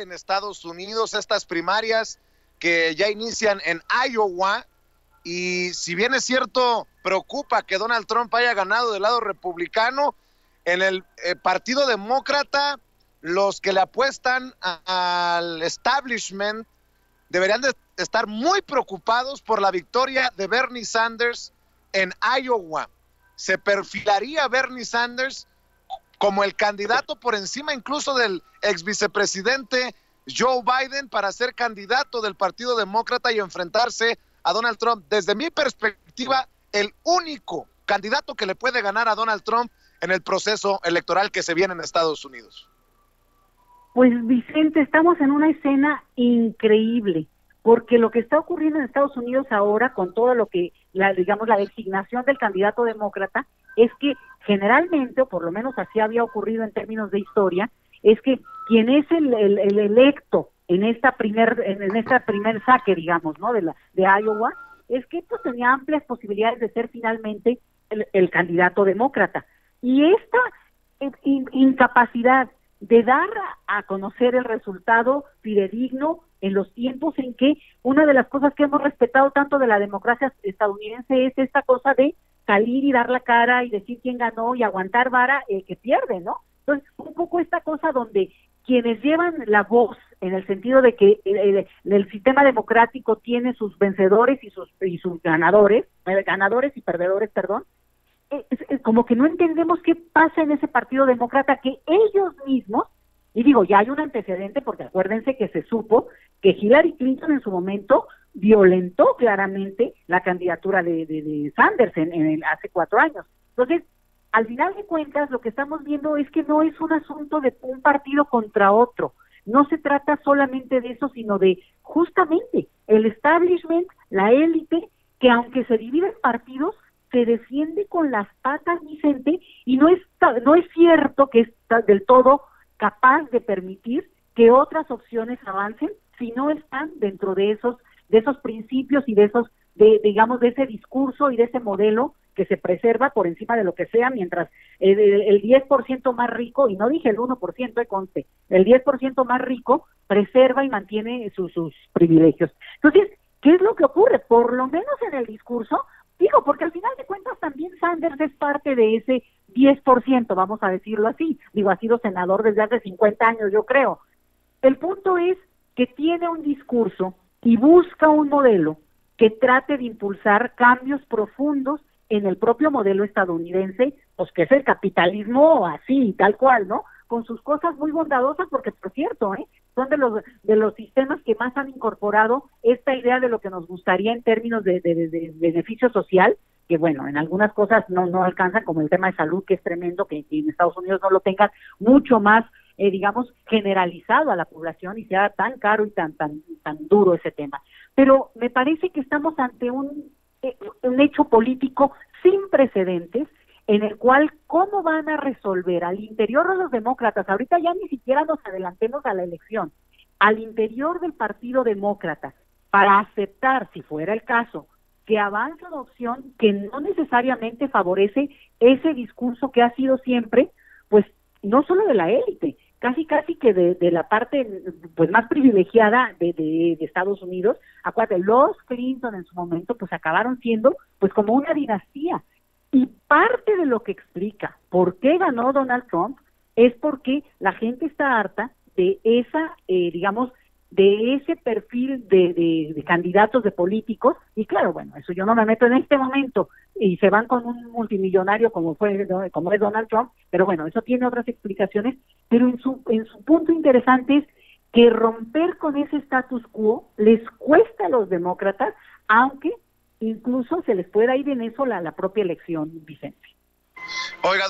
en Estados Unidos, estas primarias que ya inician en Iowa. Y si bien es cierto, preocupa que Donald Trump haya ganado del lado republicano, en el eh, Partido Demócrata, los que le apuestan al establishment deberían de estar muy preocupados por la victoria de Bernie Sanders en Iowa. Se perfilaría Bernie Sanders como el candidato por encima incluso del ex vicepresidente Joe Biden para ser candidato del Partido Demócrata y enfrentarse a Donald Trump. Desde mi perspectiva, el único candidato que le puede ganar a Donald Trump en el proceso electoral que se viene en Estados Unidos. Pues Vicente, estamos en una escena increíble, porque lo que está ocurriendo en Estados Unidos ahora con todo lo que, la, digamos, la designación del candidato demócrata, es que generalmente, o por lo menos así había ocurrido en términos de historia, es que quien es el, electo en esta primer en esta primer saque, digamos, ¿no? De la de Iowa, es que pues tenía amplias posibilidades de ser finalmente el, candidato demócrata. Y esta eh, incapacidad de dar a conocer el resultado fidedigno en los tiempos en que una de las cosas que hemos respetado tanto de la democracia estadounidense es esta cosa de salir y dar la cara y decir quién ganó y aguantar vara el que pierde, ¿no? Entonces, un poco esta cosa donde quienes llevan la voz en el sentido de que el, el, sistema democrático tiene sus vencedores y sus y sus ganadores, eh, ganadores y perdedores, perdón, como que no entendemos qué pasa en ese Partido Demócrata que ellos mismos, y digo, ya hay un antecedente porque acuérdense que se supo que Hillary Clinton en su momento violentó claramente la candidatura de, Sanders en, hace cuatro años. Entonces, al final de cuentas, lo que estamos viendo es que no es un asunto de un partido contra otro. No se trata solamente de eso, sino de justamente el establishment, la élite, que aunque se divide en partidos, se defiende con las patas, Vicente, y no es, no es cierto que está del todo capaz de permitir que otras opciones avancen si no están dentro de esos de esos principios y de esos de digamos de ese discurso y de ese modelo que se preserva por encima de lo que sea mientras el, el 10% más rico y no dije el 1% de conste el 10% más rico preserva y mantiene sus, sus privilegios entonces qué es lo que ocurre por lo menos en el discurso Digo, porque al final de cuentas también Sanders es parte de ese 10%, vamos a decirlo así. Digo, ha sido senador desde hace 50 años, yo creo. El punto es que tiene un discurso y busca un modelo que trate de impulsar cambios profundos en el propio modelo estadounidense, pues que es el capitalismo así, tal cual, ¿no? Con sus cosas muy bondadosas, porque por cierto, ¿eh? son de los de los sistemas que más han incorporado esta idea de lo que nos gustaría en términos de, beneficio social, que bueno, en algunas cosas no no alcanza, como el tema de salud, que es tremendo, que, en Estados Unidos no lo tengan mucho más, eh, digamos, generalizado a la población y sea tan caro y tan tan tan duro ese tema. Pero me parece que estamos ante un eh, un hecho político sin precedentes en el cual cómo van a resolver al interior de los demócratas, ahorita ya ni siquiera nos adelantemos a la elección, al interior del Partido Demócrata, para aceptar, si fuera el caso, que avanza una opción que no necesariamente favorece ese discurso que ha sido siempre, pues no solo de la élite, casi casi que de, la parte pues más privilegiada de, de, de, Estados Unidos, acuérdate, los Clinton en su momento pues acabaron siendo pues como una dinastía, y parte de lo que explica por qué ganó Donald Trump es porque la gente está harta de esa, eh, digamos, de ese perfil de, candidatos de políticos y claro bueno eso yo no me meto en este momento y se van con un multimillonario como fue como es Donald Trump pero bueno eso tiene otras explicaciones pero en su en su punto interesante es que romper con ese status quo les cuesta a los demócratas aunque incluso se les pueda ir en eso la, la propia elección, Vicente. Oiga,